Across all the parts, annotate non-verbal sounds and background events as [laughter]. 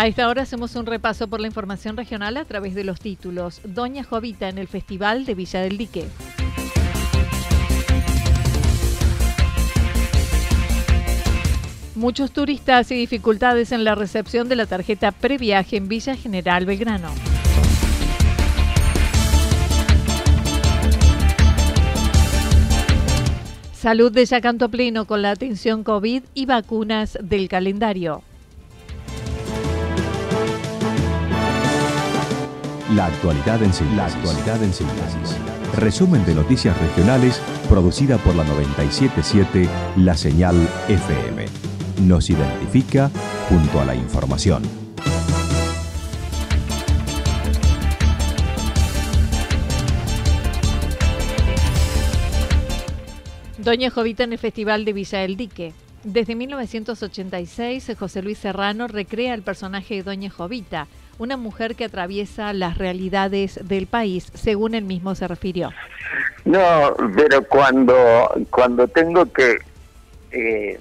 A esta hora hacemos un repaso por la información regional a través de los títulos. Doña Jovita en el Festival de Villa del Dique. Muchos turistas y dificultades en la recepción de la tarjeta previaje en Villa General Belgrano. Salud de Yacanto Pleno con la atención COVID y vacunas del calendario. La actualidad en síntesis. Resumen de noticias regionales producida por la 977 La Señal FM. Nos identifica junto a la información. Doña Jovita en el Festival de Villa del Dique. Desde 1986, José Luis Serrano recrea el personaje de Doña Jovita, una mujer que atraviesa las realidades del país, según él mismo se refirió. No, pero cuando, cuando tengo que eh,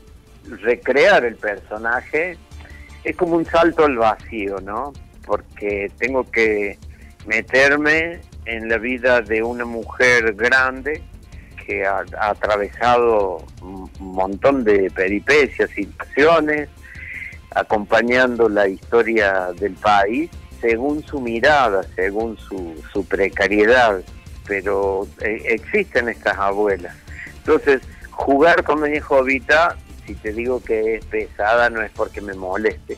recrear el personaje, es como un salto al vacío, ¿no? Porque tengo que meterme en la vida de una mujer grande que ha, atravesado un montón de peripecias, situaciones, acompañando la historia del país según su mirada, según su, precariedad, pero eh, existen estas abuelas. Entonces, jugar con Doña Jovita, si te digo que es pesada, no es porque me moleste,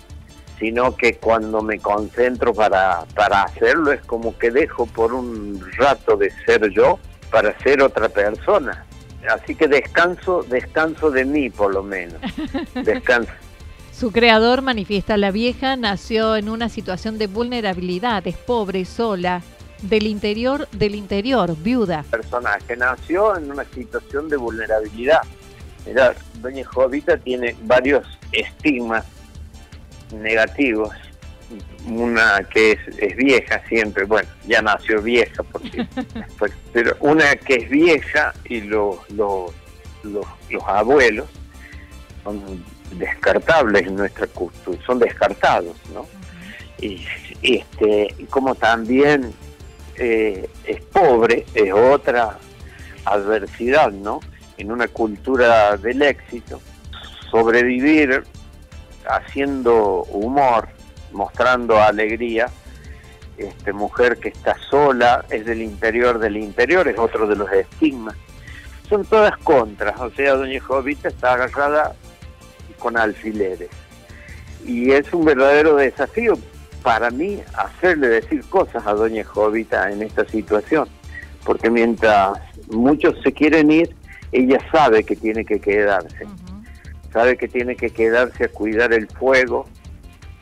sino que cuando me concentro para, para hacerlo es como que dejo por un rato de ser yo para ser otra persona. Así que descanso, descanso de mí por lo menos. [laughs] Descanso. Su creador, manifiesta la vieja, nació en una situación de vulnerabilidad, es pobre, sola, del interior, del interior, viuda. Personaje nació en una situación de vulnerabilidad. Doña Jovita tiene varios estigmas negativos. Una que es, vieja siempre, bueno, ya nació vieja, porque, [laughs] pero una que es vieja y los, los, los abuelos son descartables en nuestra cultura, son descartados, ¿no? Y, este, como también eh, es pobre, es otra adversidad, ¿no? En una cultura del éxito, sobrevivir haciendo humor, mostrando alegría, este, mujer que está sola, es del interior del interior, es otro de los estigmas. Son todas contras, o sea, doña Jovita está agarrada con alfileres. Y es un verdadero desafío para mí hacerle decir cosas a doña Jovita en esta situación, porque mientras muchos se quieren ir, ella sabe que tiene que quedarse, sabe que tiene que quedarse a cuidar el fuego,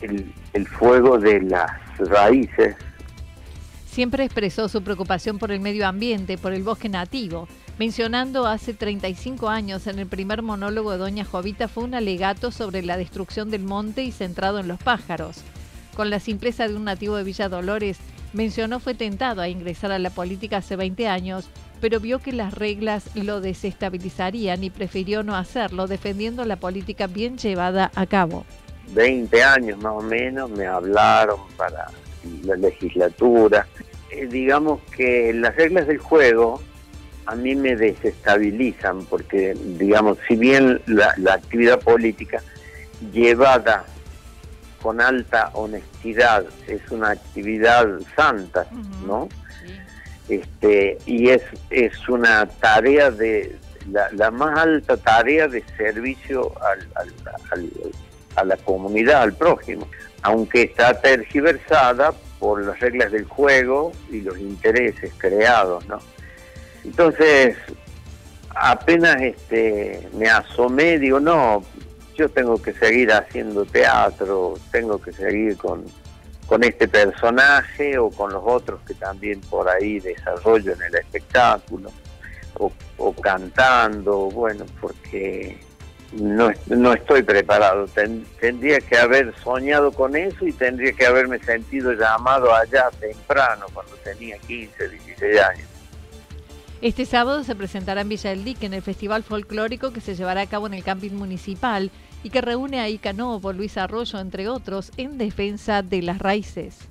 el, el fuego de las raíces. Siempre expresó su preocupación por el medio ambiente, por el bosque nativo, mencionando hace 35 años en el primer monólogo de Doña Jovita fue un alegato sobre la destrucción del monte y centrado en los pájaros. Con la simpleza de un nativo de Villa Dolores, mencionó fue tentado a ingresar a la política hace 20 años, pero vio que las reglas lo desestabilizarían y prefirió no hacerlo, defendiendo la política bien llevada a cabo. 20 años más o menos me hablaron para la legislatura. Eh, digamos que las reglas del juego a mí me desestabilizan porque, digamos, si bien la, actividad política llevada con alta honestidad es una actividad santa, ¿no? Este, y es, es una tarea de, la, más alta tarea de servicio a la comunidad, al prójimo aunque está tergiversada por las reglas del juego y los intereses creados, ¿no? Entonces, apenas este, me asomé, digo, no, yo tengo que seguir haciendo teatro, tengo que seguir con, con este personaje o con los otros que también por ahí desarrollo en el espectáculo, o, o cantando, bueno, porque no, no estoy preparado. tendría que haber soñado con eso y tendría que haberme sentido llamado allá temprano, cuando tenía 15, 16 años. Este sábado se presentará en Villa del Dique en el Festival Folclórico que se llevará a cabo en el camping municipal y que reúne a Ica Novo, Luis Arroyo, entre otros, en defensa de las raíces.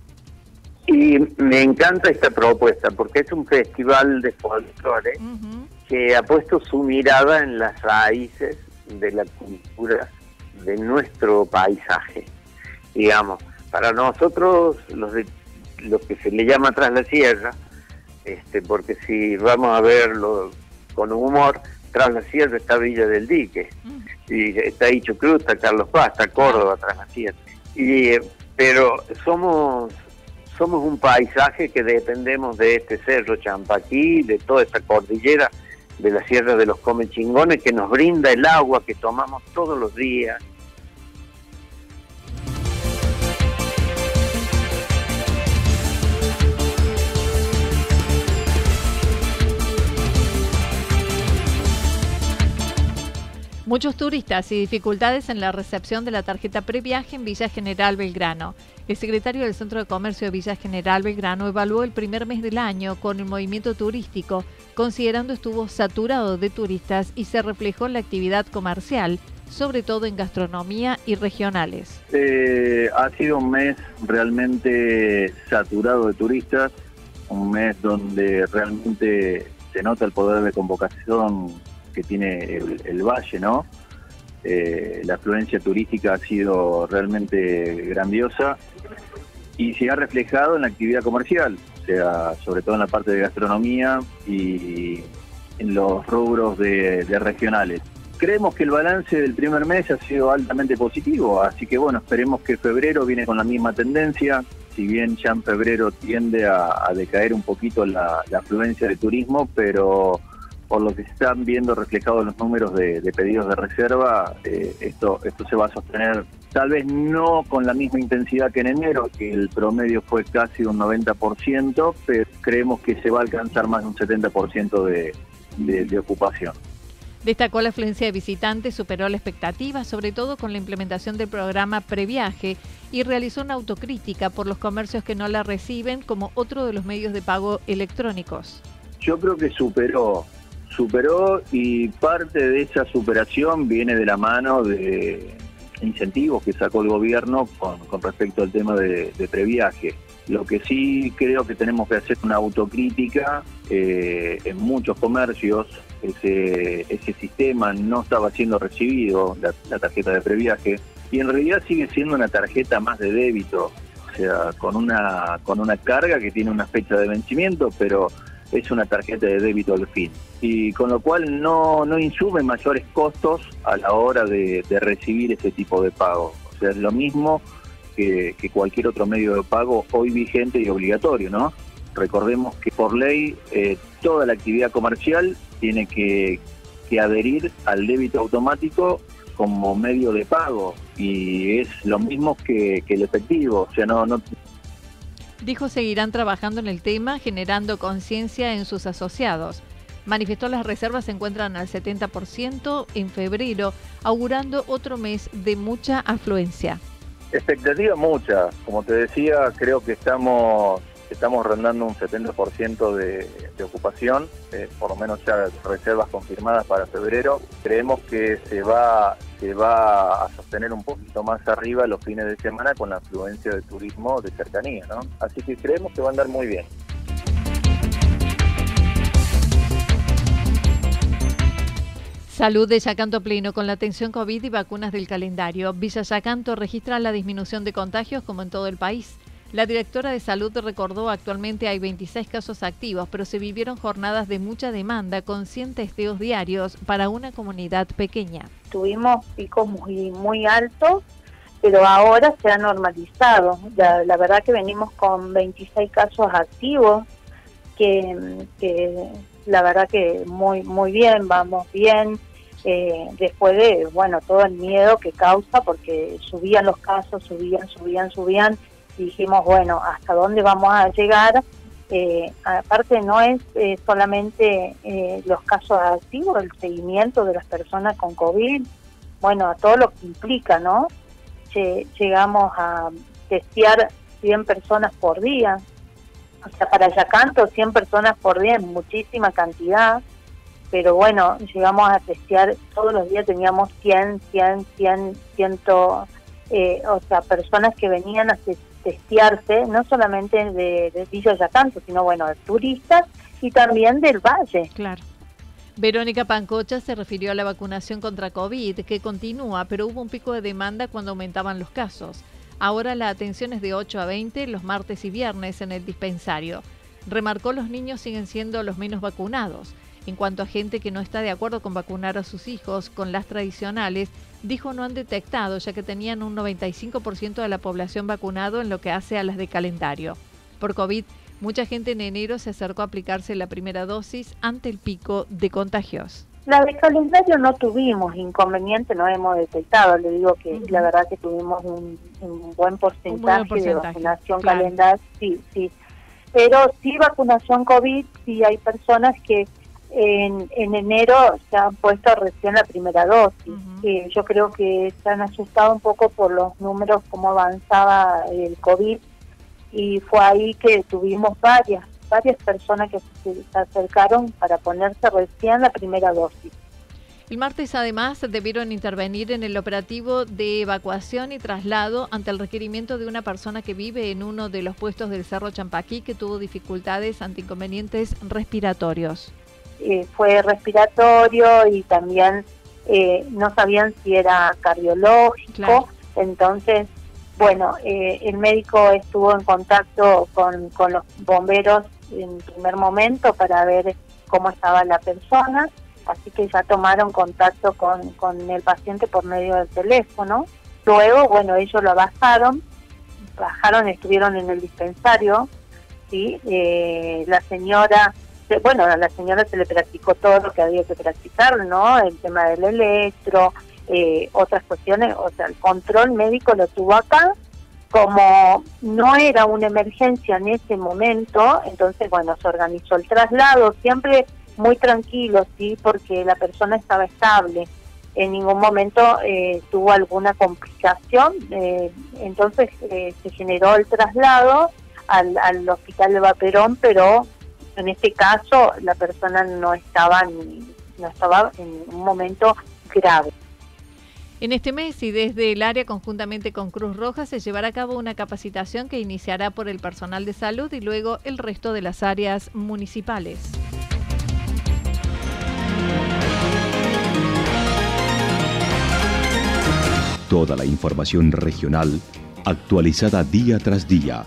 Y me encanta esta propuesta porque es un festival de folclore que ha puesto su mirada en las raíces de la cultura de nuestro paisaje. Digamos, para nosotros, los de, lo que se le llama tras la sierra, este, porque si vamos a verlo con humor, tras la sierra está Villa del Dique, y está Hicho Cruz, está Carlos Paz, está Córdoba tras la sierra. Y, eh, pero somos somos un paisaje que dependemos de este cerro Champaquí, de toda esta cordillera de la Sierra de los Comechingones que nos brinda el agua que tomamos todos los días. Muchos turistas y dificultades en la recepción de la tarjeta previaje en Villa General Belgrano. El secretario del Centro de Comercio de Villa General Belgrano evaluó el primer mes del año con el movimiento turístico, considerando estuvo saturado de turistas y se reflejó en la actividad comercial, sobre todo en gastronomía y regionales. Eh, ha sido un mes realmente saturado de turistas, un mes donde realmente se nota el poder de convocación que tiene el, valle, ¿no? Eh, la afluencia turística ha sido realmente grandiosa y se ha reflejado en la actividad comercial, o sea, sobre todo en la parte de gastronomía y en los rubros de, regionales. Creemos que el balance del primer mes ha sido altamente positivo, así que bueno, esperemos que febrero viene con la misma tendencia, si bien ya en febrero tiende a, decaer un poquito la, afluencia de turismo, pero por lo que se están viendo reflejados los números de, pedidos de reserva, eh, esto, esto se va a sostener tal vez no con la misma intensidad que en enero, que el promedio fue casi un 90%, pero creemos que se va a alcanzar más de un 70% de, de ocupación. Destacó la afluencia de visitantes, superó la expectativa, sobre todo con la implementación del programa Previaje, y realizó una autocrítica por los comercios que no la reciben como otro de los medios de pago electrónicos. Yo creo que superó superó y parte de esa superación viene de la mano de incentivos que sacó el gobierno con, respecto al tema de, previaje. Lo que sí creo que tenemos que hacer una autocrítica eh, en muchos comercios. Ese, ese sistema no estaba siendo recibido, la, la tarjeta de previaje, y en realidad sigue siendo una tarjeta más de débito, o sea, con una, con una carga que tiene una fecha de vencimiento, pero es una tarjeta de débito al fin. Y con lo cual no, no insume mayores costos a la hora de, recibir ese tipo de pago. O sea, es lo mismo que, cualquier otro medio de pago hoy vigente y obligatorio, ¿no? Recordemos que por ley eh, toda la actividad comercial tiene que, adherir al débito automático como medio de pago y es lo mismo que, que el efectivo, o sea, no, no, Dijo seguirán trabajando en el tema, generando conciencia en sus asociados. Manifestó las reservas se encuentran al 70% en febrero, augurando otro mes de mucha afluencia. Expectativa mucha, como te decía, creo que estamos estamos rondando un 70% de, de ocupación, eh, por lo menos ya reservas confirmadas para febrero. Creemos que se va, se va a sostener un poquito más arriba los fines de semana con la afluencia de turismo de cercanía, ¿no? Así que creemos que va a andar muy bien. Salud de Yacanto Pleno con la atención COVID y vacunas del calendario. Villa Yacanto registra la disminución de contagios como en todo el país. La directora de salud recordó actualmente hay 26 casos activos, pero se vivieron jornadas de mucha demanda con 100 testeos diarios para una comunidad pequeña. Tuvimos picos muy, muy altos, pero ahora se ha normalizado. La, verdad que venimos con 26 casos activos, que, que la verdad que muy, muy bien, vamos bien eh, después de, bueno, todo el miedo que causa, porque subían los casos, subían, subían, subían, dijimos, bueno, ¿hasta dónde vamos a llegar? Eh, aparte no es eh, solamente eh, los casos activos, el seguimiento de las personas con COVID, bueno, a todo lo que implica, ¿no? llegamos a testear 100 personas por día, o sea, para Yacanto 100 personas por día es muchísima cantidad, pero bueno, llegamos a testear, todos los días teníamos 100, 100, 100, 100, eh, o sea, personas que venían a testearse, no solamente de, de sino bueno, de turistas y también del valle. Claro. Verónica Pancocha se refirió a la vacunación contra COVID, que continúa, pero hubo un pico de demanda cuando aumentaban los casos. Ahora la atención es de 8 a 20 los martes y viernes en el dispensario. Remarcó los niños siguen siendo los menos vacunados. En cuanto a gente que no está de acuerdo con vacunar a sus hijos con las tradicionales, dijo no han detectado ya que tenían un 95% de la población vacunado en lo que hace a las de calendario. Por COVID, mucha gente en enero se acercó a aplicarse la primera dosis ante el pico de contagios. La de calendario no tuvimos inconveniente, no hemos detectado. Le digo que la verdad que tuvimos un, buen, porcentaje de vacunación calendario, sí, sí. Pero sí vacunación COVID, sí hay personas que en, en enero se han puesto recién la primera dosis. Eh, yo creo que se han asustado un poco por los números, cómo avanzaba el COVID, y fue ahí que tuvimos varias, varias personas que se acercaron para ponerse recién la primera dosis. El martes además debieron intervenir en el operativo de evacuación y traslado ante el requerimiento de una persona que vive en uno de los puestos del Cerro Champaquí que tuvo dificultades ante inconvenientes respiratorios. Eh, fue respiratorio y también eh, no sabían si era cardiológico, entonces, bueno, eh, el médico estuvo en contacto con, con los bomberos en primer momento para ver cómo estaba la persona, así que ya tomaron contacto con, con el paciente por medio del teléfono. Luego, bueno, ellos lo bajaron, bajaron, estuvieron en el dispensario, ¿sí? la señora bueno, a la señora se le practicó todo lo que había que practicar, ¿no? El tema del electro, eh, otras cuestiones, o sea, el control médico lo tuvo acá, como no era una emergencia en ese momento, entonces, bueno, se organizó el traslado, siempre muy tranquilo, ¿sí? Porque la persona estaba estable, en ningún momento eh, tuvo alguna complicación, eh, entonces se generó el traslado al, al hospital de Vaperón, pero en este caso la persona no estaba, no estaba en un momento grave. En este mes y desde el área conjuntamente con Cruz Roja se llevará a cabo una capacitación que iniciará por el personal de salud y luego el resto de las áreas municipales. Toda la información regional actualizada día tras día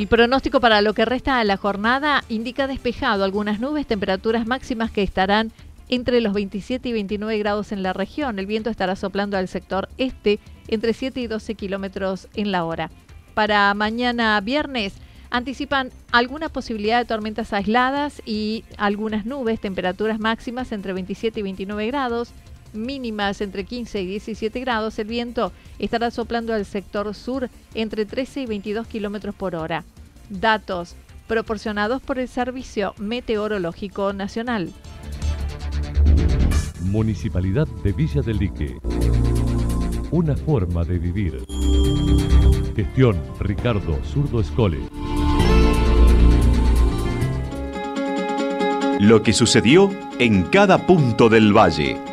El pronóstico para lo que resta de la jornada indica despejado algunas nubes, temperaturas máximas que estarán entre los 27 y 29 grados en la región. El viento estará soplando al sector este entre 7 y 12 kilómetros en la hora. Para mañana viernes anticipan alguna posibilidad de tormentas aisladas y algunas nubes, temperaturas máximas entre 27 y 29 grados, mínimas entre 15 y 17 grados. El viento estará soplando al sector sur entre 13 y 22 kilómetros por hora. Datos proporcionados por el Servicio Meteorológico Nacional. Municipalidad de Villa del Lique. Una forma de vivir. Gestión Ricardo Zurdo Escole. Lo que sucedió en cada punto del valle.